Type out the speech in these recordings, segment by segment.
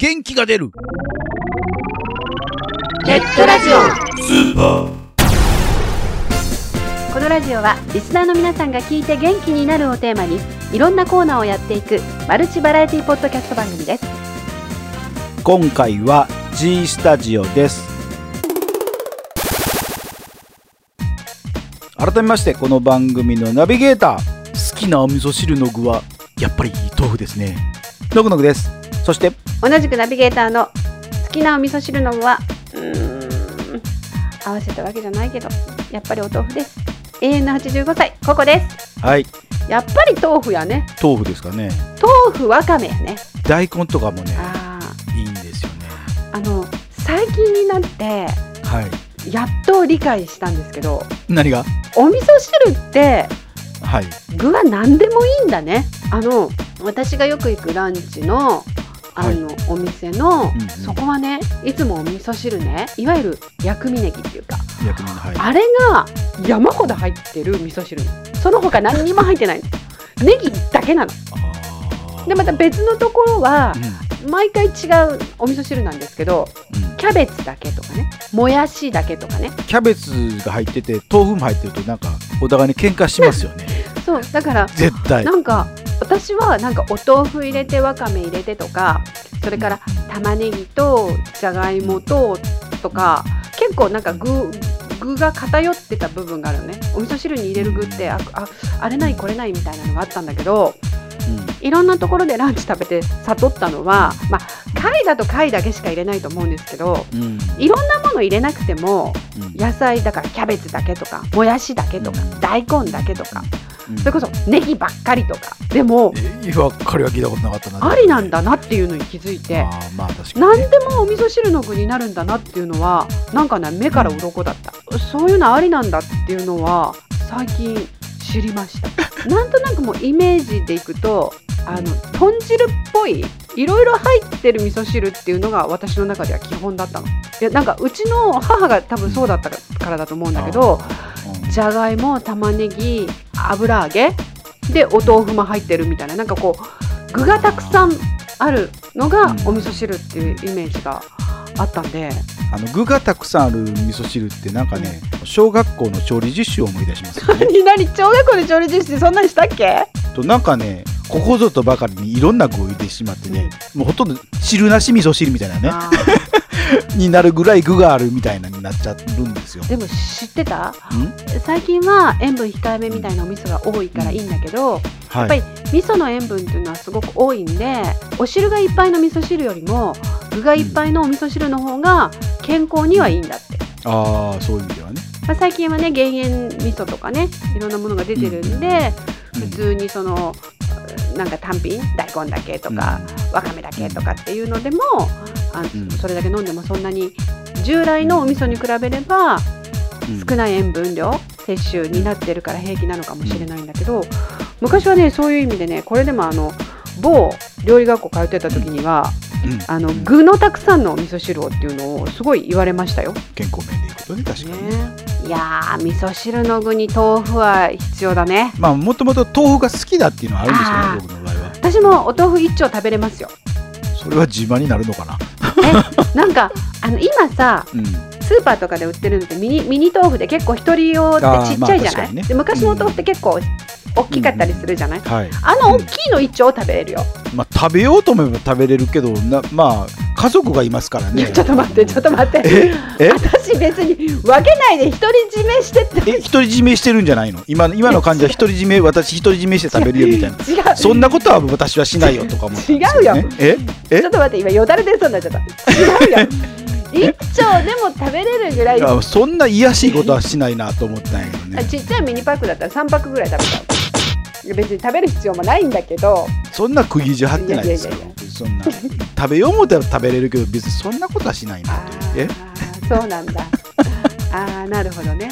元気が出る。ネットラジオ。スーパー。このラジオはリスナーの皆さんが聞いて元気になるをテーマにいろんなコーナーをやっていくマルチバラエティポッドキャスト番組です。今回は G スタジオです。改めましてこの番組のナビゲーター。好きなお味噌汁の具はやっぱり豆腐ですね。のぐのぐですそして同じくナビゲーターの好きなお味噌汁の具はうーん合わせたわけじゃないけどやっぱりお豆腐です。永遠の85歳ココです。はい。やっぱり豆腐やね。豆腐ですかね。豆腐わかめやね。大根とかもねあいいんですよね。ーあの最近になってはい。やっと理解したんですけど何が？お味噌汁ってはい。具は何でもいいんだね。あの私がよく行くランチのあの、お店の、うんうん。そこはねいつもお味噌汁ねいわゆる薬味ネギっていうか薬味のはい。あれが山ほど入ってる味噌汁その他何にも入ってないの。ネギだけなの。でまた別のところはうん。毎回違うお味噌汁なんですけどうん。キャベツだけとかねもやしだけとかね。キャベツが入ってて豆腐も入ってるとなんかお互いに喧嘩しますよね。そうだから絶対。なんか私はなんかお豆腐入れてわかめ入れてとかそれから玉ねぎとじゃがいもととか結構なんか具具が偏ってた部分があるのね。お味噌汁に入れる具ってあああれないこれないみたいなのがあったんだけどいろんなところでランチ食べて悟ったのはまあ貝だと貝だけしか入れないと思うんですけどうんうん。いろんなもの入れなくてもうん。野菜だからキャベツだけとかもやしだけとかうん。大根だけとかうん。それこそネギばっかりとかでもえばっかりは聞いたことなかったな。ありなんだなっていうのに気づいて。あーまあ確か何でもお味噌汁の具になるんだなっていうのはなんかね目から鱗だった、そういうのありなんだっていうのは最近知りました。なんとなくもうイメージでいくとあの豚汁っぽいいろいろ入ってる味噌汁っていうのが私の中では基本だったの。いやなんかうちの母が多分そうだったからだと思うんだけどうん。じゃがいも玉ねぎ油揚げでお豆腐も入ってるみたいな。なんかこう具がたくさんあるのがうん。お味噌汁っていうイメージがあったんで、あの具がたくさんある味噌汁ってなんかね小学校の調理実習を思い出しますよね。何何？小学校で調理実習そんなにしたっけ？となんかねここぞとばかりにいろんな具を入れてしまってね、もうほとんど汁なし味噌汁みたいなね。あになるぐらい具があるみたいなになっちゃうんですよ。ーでも知ってた？ん？最近は塩分控えめみたいなお味噌が多いからいいんだけど、はい。やっぱり味噌の塩分っていうのはすごく多いんでお汁がいっぱいの味噌汁よりも具がいっぱいのお味噌汁の方が健康にはいいんだって。ああそういう意味ではね、まあ、最近はね減塩味噌とかねいろんなものが出てるんで、うん。普通にそのなんか単品大根だけとか、わかめだけとかっていうのでもあうん。それだけ飲んでもそんなに従来のお味噌に比べればうん。少ない塩分量摂取になってるから平気なのかもしれないんだけど昔はねそういう意味でねこれでもあの某料理学校通ってた時には、うん。あのうん。具のたくさんのお味噌汁をっていうのをすごい言われましたよ。健康面でいくとね確かに。ね。ね、いやー味噌汁の具に豆腐は必要だね。まあもともと豆腐が好きだっていうのはあるんですよね僕の場合は。私もお豆腐一丁食べれますよ。それは自慢になるのかな。えなんかあの今さうん。スーパーとかで売ってるのってミニミニ豆腐で結構一人用ってちっちゃいじゃない、まあね。で昔のお豆腐って結構大きかったりするじゃない、はいあの大きいの一丁を食べれるよ、まあ食べようと思えば食べれるけどなまあ家族がいますからね。ちょっと待ってちょっと待って。え？え？私別に分けないで独り占めしてってえ独り占めしてるんじゃないの？今今の感じは独り占め私独り占めして食べるよみたいな。違う。そんなことは私はしないよとか思って、違うよ。え？え？ちょっと待って今よだれ出そうになっちゃった。違うよ。一丁でも食べれるぐらい。いやそんな癒やしいことはしないなと思ったんやけどね。ちっちゃいミニパックだったら3パックぐらい食べちゃういや別に食べる必要もないんだけど。そんな釘地張ってないですよ。そんな。食べよう思ったら食べれるけど別にそんなことはしないなあと。え？ーそうなんだ。あーなるほどね。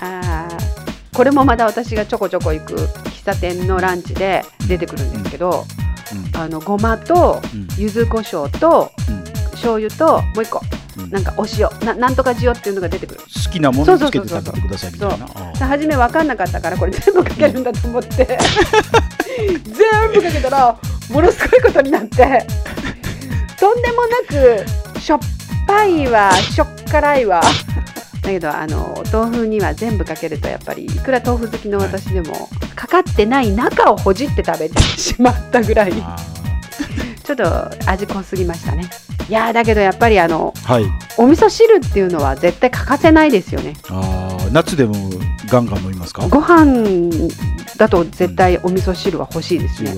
あーこれもまだ私がちょこちょこ行く喫茶店のランチで出てくるんですけど、うん。あのごまとうん。柚子胡椒とうん。醤油ともう一個。うん。なんかお塩。ななんとか塩っていうのが出てくる。好きなものにつけて食べてくださいみたいな。初め分かんなかったからこれ全部かけるんだと思って。全部かけたらものすごいことになって。そんんでもなくしょっぱいわしょっ辛いわ。だけどあのお豆腐には全部かけるとやっぱりいくら豆腐好きの私でも、かかってない中をほじって食べてしまったぐらい。あちょっと味濃すぎましたね。いやーだけどやっぱりあのーはい。お味噌汁っていうのは絶対欠かせないですよね。あー。夏でもガンガン飲みますか？ご飯だと絶対お味噌汁は欲しいですね、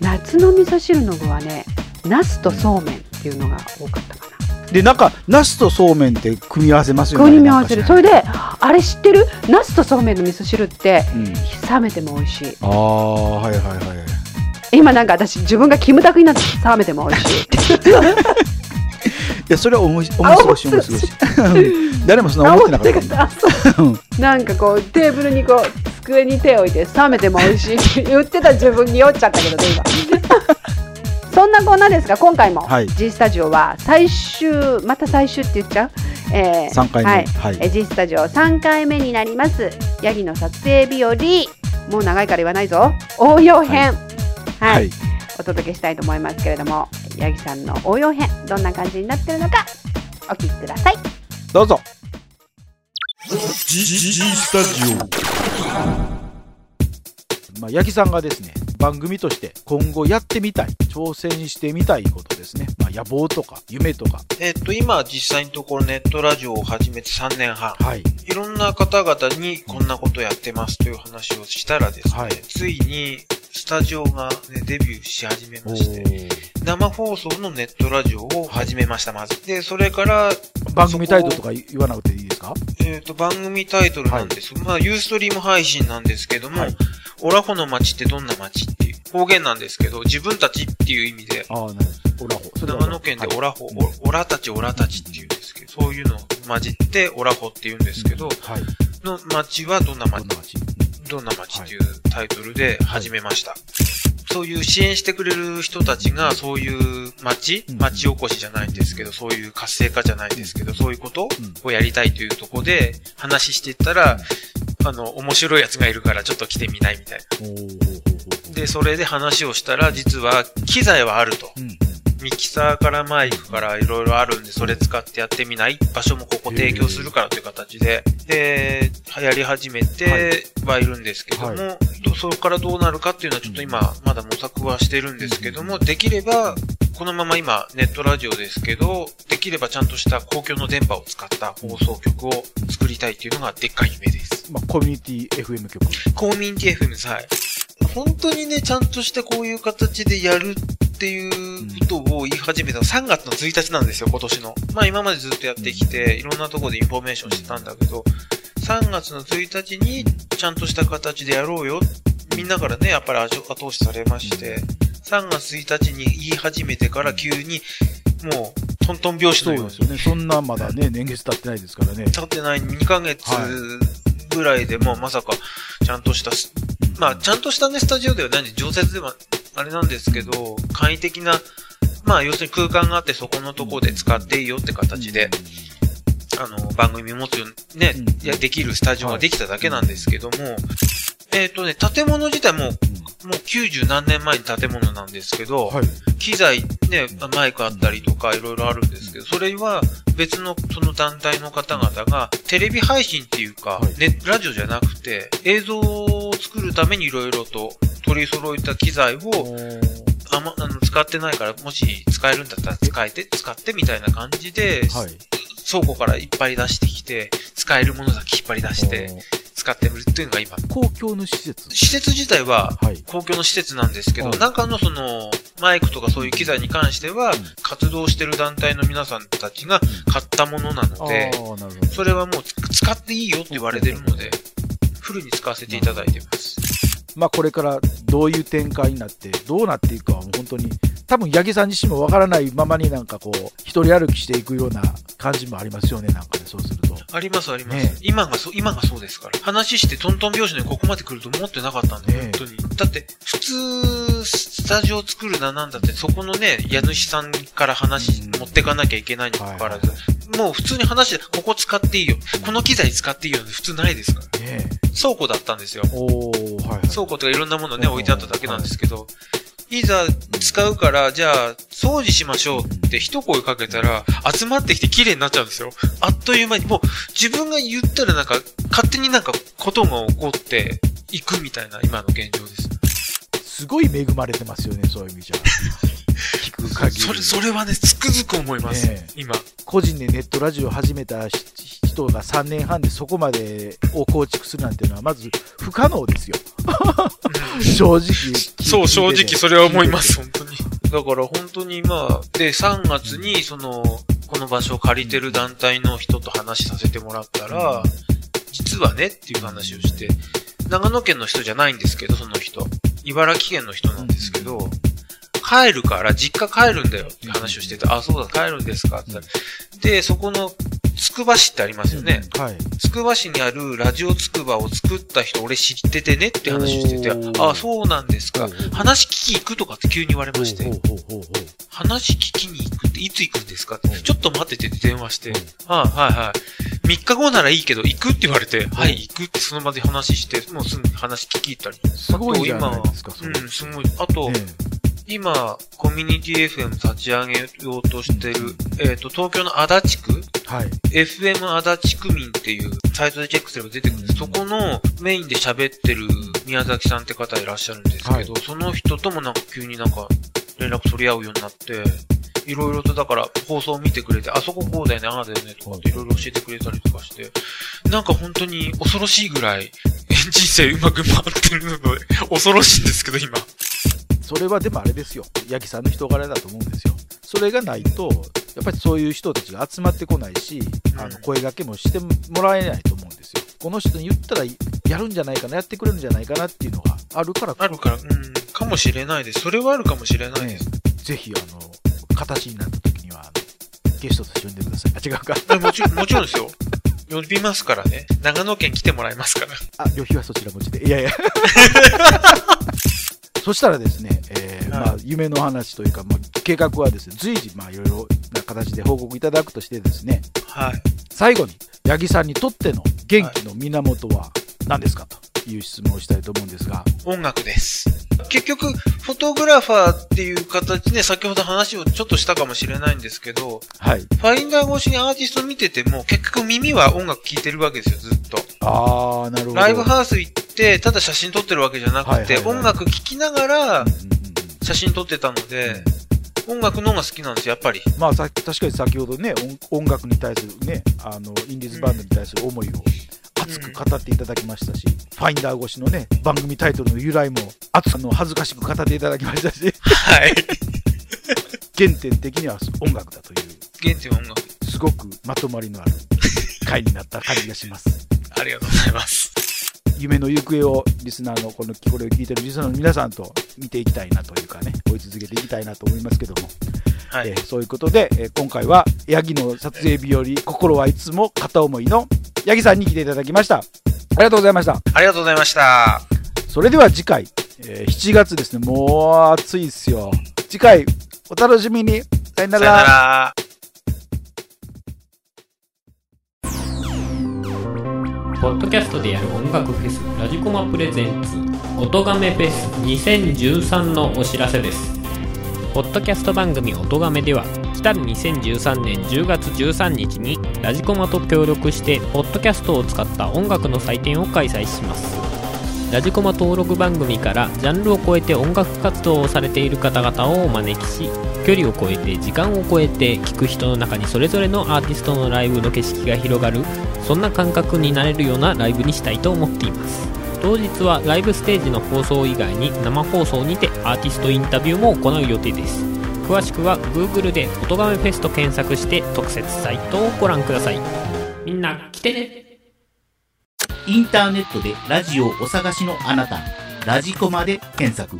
夏の味噌汁の具はねナスとそうめんっていうのが多かったかなでなんかナスとそうめんって組み合わせますよね組み合わせる。それれであれ知ってる？ナスとそうめんの味噌汁ってうん。冷めても美味しい。ああはいはいはい今なんか私自分がキムタクになって冷めても美味しい。いやそれはおもしおあもしろし。おもし誰もそんな思ってなかった なんかこうテーブルにこう机に手を置いて冷めても美味しいって言ってた自分に酔っちゃったけどね今そんなこんなですが今回も。はい。G スタジオは最終また最終って言っちゃう、えー三回目。はい。はい。えー G スタジオ3回目になります。ヤギの撮影日和。もう長いから言わないぞ。応用編。はい、はい。お届けしたいと思いますけれどもヤギさんの応用編どんな感じになってるのかお聞きください。どうぞ。G, G, G スタジまあ、八木さんがですね番組として今後やってみたい挑戦してみたいことですね、まあ、野望とか夢とか。えっと、今実際のところネットラジオを始めて3年半。はい。いろんな方々にこんなことやってますという話をしたらですね、はい。ついにスタジオが、ね、デビューし始めまして、生放送のネットラジオを始めました、まず。で、それから、番組タイトルとか言わなくていいですか？えっ、と、番組タイトルなんです。まあ、ユーストリーム配信なんですけども、はい。オラホの街ってどんな街っていう方言なんですけど、自分たちっていう意味で、ああオラホ。長野県でオラホ、はいオラたちオラたちっていうんですけど、そういうのを混じってオラホって言うんですけど、はい。の街はどんな街？どんな街ていうタイトルで始めました。そういう支援してくれる人たちが、そういう街うん町おこしじゃないんですけど、そういう活性化じゃないんですけど、そういうことをやりたいというところで話していったら、あの、面白いやつがいるからちょっと来てみないみたいな。で、それで話をしたら、実は機材はあると。ううんミキサーからマイクからいろいろあるんで、それ使ってやってみない？場所もここ提供するからという形で、で、やり始めてはいるんですけども、はどそこからどうなるかっていうのはちょっと今、まだ模索はしてるんですけども、できれば、このまま今、ネットラジオですけど、できればちゃんとした公共の電波を使った放送局を作りたいっていうのがでっかい夢です。まあ、コミュニティ FM 局コミュニティ FM です。はい。本当にね、ちゃんとしてこういう形でやるっていうことを言い始めたの3月の1日なんですよ、今年の。まあ今までずっとやってきて、いろんなところでインフォメーションしてたんだけど、3月の1日にちゃんとした形でやろうよ。みんなからね、やっぱり後後押しされまして、3月1日に言い始めてから急に、もう、トントン拍子のように。そうですよね。そんなまだね年月経ってないですからね。経ってない。2ヶ月ぐらいでもうまさかちゃんとしたス、まあちゃんとしたね、スタジオではないんで、常設ではあれなんですけど、簡易的な、まあ要するに空間があってそこのとこで使っていいよって形で、あの、番組持つよ、ねうん、いや、できるスタジオができただけなんですけども、えっ、とね、建物自体も、もう90何年前に建物なんですけど、はい。機材ね、マイクあったりとかいろいろあるんですけど、それは別のその団体の方々がテレビ配信っていうか、はい。ね、ラジオじゃなくて映像を作るためにいろいろと取り揃えた機材をあま、あの使ってないから、もし使えるんだったら使えて、使ってみたいな感じで、はい。倉庫からいっぱい出してきて、使えるものだけ引っ張り出して、使ってみるっていうのが今。公共の施設。施設自体は、はい。公共の施設なんですけど、はい。中のその、マイクとかそういう機材に関しては、活動してる団体の皆さん。たちが買ったものなので、それはもう使っていいよって言われてるので、フルに使わせていただいてます。まあこれからどういう展開になってどうなっていくかはもう本当に多分八木さん自身もわからないままになんかこう一人歩きしていくような感じもありますよねなんかねそうするとありますあります。ね今がそう、今がそうですから。話してトントン拍子でここまで来ると思ってなかったんで、ね本当に。だって、普通、スタジオ作るななんだって、そこのね、家主さんから話うん持ってかなきゃいけないにもかかわらず、もう普通に話して、ここ使っていいよ。この機材使っていいよ普通ないですから。ね倉庫だったんですよ。はいはい倉庫とかいろんなものね、うん置いてあっただけなんですけど、いざ使うから、じゃあ、掃除しましょうって一声かけたら、集まってきて綺麗になっちゃうんですよ。あっという間に、もう自分が言ったらなんか、勝手になんかことが起こっていくみたいな今の現状です。すごい恵まれてますよね、そういう意味じゃ。聞く限り。それ、それはね、つくづく思います。ねえ今。個人でネットラジオを始めたし人が3年半でそこまでを構築するなんていうのは、まず不可能ですよ。正直。そう、正直それは思います、本当に。だから本当にまあ、で、3月にその、この場所を借りてる団体の人と話させてもらったら、実はねっていう話をして、長野県の人じゃないんですけど、その人。茨城県の人なんですけど、帰るから、実家帰るんだよって話をしてて、あ、そうだ、帰るんですかって言ったらで、そこの、つくば市ってありますよね。はい。つくば市にあるラジオつくばを作った人俺知っててねって話をしてて、あ、そうなんですか。話聞き行くとかって急に言われまして話聞きに行くっていつ行くんですかってちょっと待っててって電話してうん、はいはいはい。3日後ならいいけど行くって言われて、はい、行くってその場で話して、もうすぐ話聞き行ったり。すごいじゃないですか。うん、すごい。あと、ね今、コミュニティ FM 立ち上げようとしてる、えっ、と、東京の足立区？はい。FM 足立区民っていうサイトでチェックすれば出てくるんです。そこのメインで喋ってる宮崎さんって方いらっしゃるんですけど、はいその人ともなんか急になんか連絡取り合うようになって、いろいろとだから放送を見てくれて、あそここうだよね、ああだよねとかっていろいろ教えてくれたりとかして、なんか本当に恐ろしいぐらい人生うまく回ってるので、恐ろしいんですけど今。それはでもあれですよ。八木さんの人柄だと思うんですよ。それがないと、やっぱりそういう人たちが集まってこないし、あのうん声掛けもしてもらえないと思うんですよ。この人に言ったらやるんじゃないかな、やってくれるんじゃないかなっていうのがあるから、あるから、うん、かもしれないです。それはあるかもしれないです。ぜひ、あの、形になった時には、あのゲストとして呼んでください。あ、違うか。あもちろん、もちろんですよ。呼びますからね。長野県来てもらいますから。あ、旅費はそちら持ちで。いやいや。そしたらですね、えーはいまあ、夢の話というか、まあ、計画はですね、随時、まあ、いろいろな形で報告いただくとしてですね、はい。最後に、八木さんにとっての元気の源は何ですか？という質問をしたいと思うんですが、音楽です。結局、フォトグラファーっていう形で、先ほど話をちょっとしたかもしれないんですけど、はい。ファインダー越しにアーティスト見てても、結局耳は音楽聴いてるわけですよ、ずっと。あー、なるほど。ライブハウス行って、ただ写真撮ってるわけじゃなくて、音楽聴きながらうんうんうん写真撮ってたので、音楽の方が好きなんですよ、やっぱり。まあ、さ確かに先ほどね、音音楽に対するね、あの、インディーズバンドに対する思いを熱く語っていただきましたし、ファインダー越しのね、番組タイトルの由来も熱くあの恥ずかしく語っていただきましたし、はい。原点的には音楽だという、原点は音楽。すごくまとまりのある回になった感じがします。ありがとうございます。夢の行方をリスナーのこのこれを聞いてるリスナーの皆さんと見ていきたいなというかね追い続けていきたいなと思いますけども、はい。えーそういうことで、えー今回はヤギの撮影日和心はいつも片思いのヤギさんに来ていただきました。ありがとうございました。ありがとうございました。それでは次回、えー7月ですね。もう暑いっすよ。次回お楽しみに。さよなさよなら。ポッドキャストでやる音楽フェスラジコマプレゼンツ音がめフェス2013のお知らせです。ポッドキャスト番組音がめでは来たる2013年10月13日にラジコマと協力してポッドキャストを使った音楽の祭典を開催します。ラジコマ登録番組からジャンルを超えて音楽活動をされている方々をお招きし距離を超えて時間を超えて聴く人の中にそれぞれのアーティストのライブの景色が広がるそんな感覚になれるようなライブにしたいと思っています。当日はライブステージの放送以外に生放送にてアーティストインタビューも行う予定です。詳しくは Google で「音亀フェス」と検索して特設サイトをご覧ください。みんな来てね。インターネットでラジオをお探しのあなた、ラジコマで検索。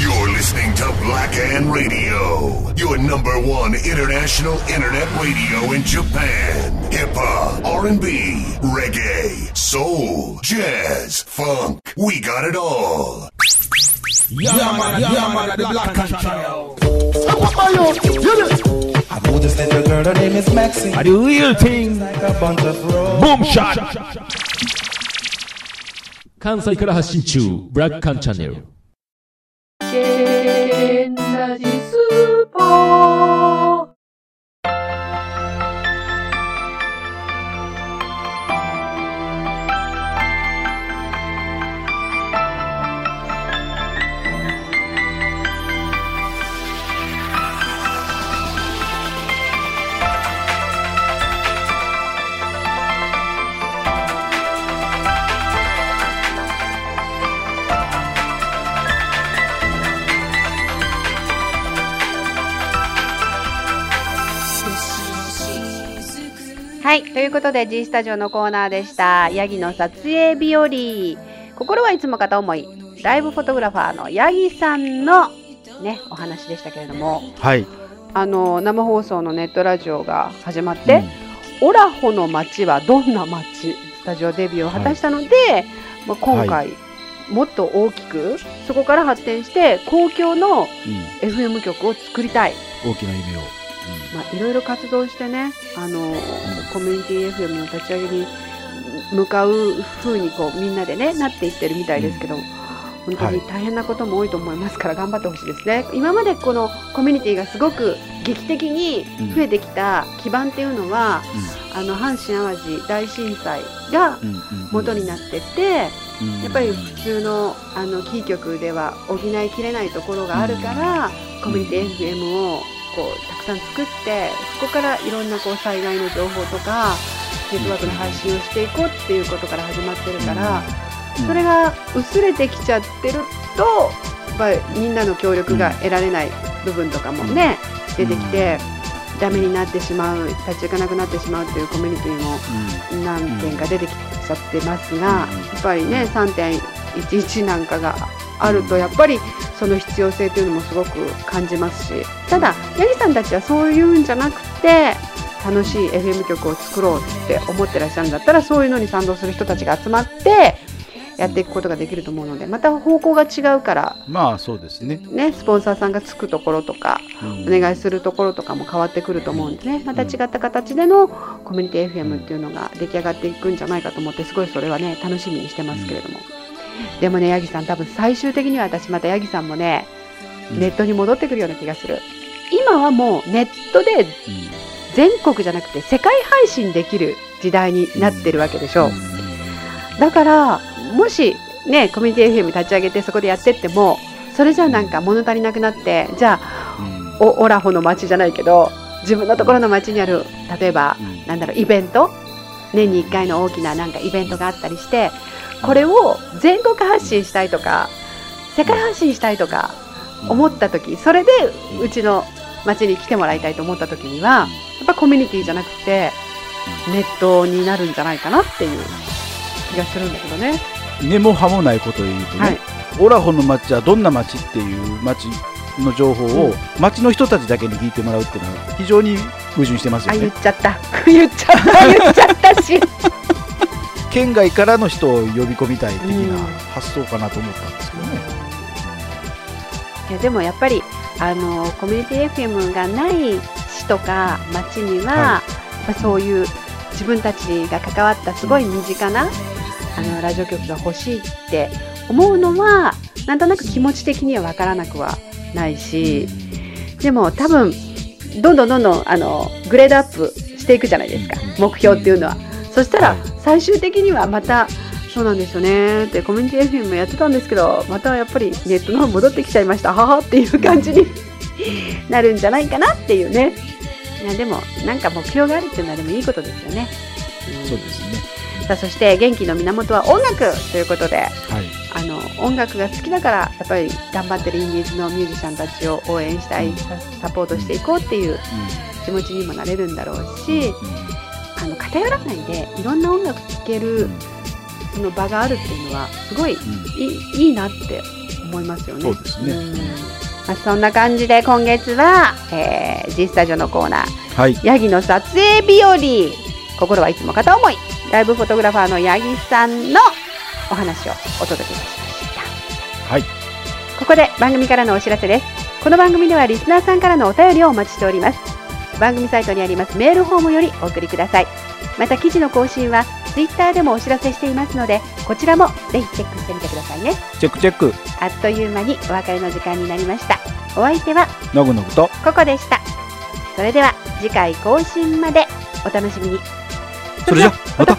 You're listening to Black and Radio, your number one international internet radio in Japan. Hip hop, R&B, reggae, soul, jazz, funk. We got it all. Yeah, man, yeah, man, the black and child. I know this little girl, her name is Maxine. A the real thing. Like a bunch of Boom shot. 関西から発信中、ブラックカンチャンネル。けんラジスポーはい。ということで、G スタジオのコーナーでした。ヤギの撮影日和。心はいつも片思い。ライブフォトグラファーのヤギさんのね、お話でしたけれども、はい。あの、生放送のネットラジオが始まって、オラホの街はどんな街？スタジオデビューを果たしたので、まあ、今回、もっと大きく、そこから発展して、公共のうん。FM 局を作りたい。大きな夢を。まあ、いろいろ活動してね、あのコミュニティ FM の立ち上げに向かう風にこうみんなでねなっていってるみたいですけど、本当に大変なことも多いと思いますから頑張ってほしいですね。今までこのコミュニティがすごく劇的に増えてきた基盤っていうのは、あの阪神・淡路大震災が。元になってて、うん。やっぱり普通のあのキー局では補いきれないところがあるから、コミュニティ FM をこうたくさん作ってそこからいろんなこう災害の情報とかネットワークの配信をしていこうっていうことから始まってるから、うん。それが薄れてきちゃってるとやっぱりみんなの協力が得られない部分とかもね、出てきて、ダメになってしまう立ち行かなくなってしまうっていうコミュニティも何件か出てきちゃってますが、やっぱりね3.11なんかがあるとやっぱりその必要性というのもすごく感じますしただヤギさんたちはそういうんじゃなくて楽しい FM 曲を作ろうって思ってらっしゃるんだったらそういうのに賛同する人たちが集まってやっていくことができると思うのでまた方向が違うからまあ、そうですね。ねスポンサーさんがつくところとかうん。お願いするところとかも変わってくると思うんでねまた違った形でのコミュニティ FM っていうのが出来上がっていくんじゃないかと思ってすごいそれはね楽しみにしてますけれども、でもねヤギさん多分最終的には私またヤギさんもねうん。ネットに戻ってくるような気がする。今はもうネットで全国じゃなくて世界配信できる時代になってるわけでしょ、だからもしねコミュニティ FM 立ち上げてそこでやってってもそれじゃあなんか物足りなくなってじゃあおオラホの町じゃないけど自分のところの町にある例えばなんだろうイベント？年に1回の大きななんかイベントがあったりしてこれを全国発信したいとか世界発信したいとか思った時それでうちの町に来てもらいたいと思った時にはやっぱコミュニティじゃなくてネットになるんじゃないかなっていう気がするんだけどね。根も葉もないことを言うとね、はい。オラホの町はどんな町っていう町の情報を町の人たちだけに聞いてもらうっていうのは非常に矛盾してますあよね。言っちゃった。言っちゃった。言っちゃったし県外からの人を呼び込みたい的うん。な発想かなと思ったんですけどね。いやでもやっぱりあのコミュニティ FM がない市とか町には、はやっぱそういう自分たちが関わったすごい身近な、あのラジオ局が欲しいって思うのはなんとなく気持ち的には分からなくはないしでも多分どんどんどんどんあのグレードアップしていくじゃないですか。目標っていうのは。そしたらはい。最終的にはまたそうなんですよね。ってコミュニティ FM やってたんですけどまたやっぱりネットの方戻ってきちゃいました。ははっていう感じに なるんじゃないかなっていうね。いやでもなんか目標があるっていうのはでもいいことですよね、ん。そうですね。さあそして元気の源は音楽ということではい。あの音楽が好きだからやっぱり頑張ってるインディーズのミュージシャンたちを応援したいササポートしていこうっていう気持ちにもなれるんだろうしあの偏らないでいろんな音楽聴けるその場があるっていうのはすごいいいいいなって思いますよね。そうですね。ん。まあ、そんな感じで今月は、えー、G スタジオのコーナー。はい。ヤギの撮影日和。心はいつも片思い。ライブフォトグラファーのヤギさんのお話をお届けいたしました。はい。ここで番組からのお知らせです。この番組ではリスナーさんからのお便りをお待ちしております番組サイトにありますメールフォームよりお送りください。また記事の更新はツイッターでもお知らせしていますのでこちらもぜひチェックしてみてくださいね。チェックチェック。あっという間にお別れの時間になりました。お相手はのぐのぐと。ココでした。それでは次回更新までお楽しみに。それじゃまた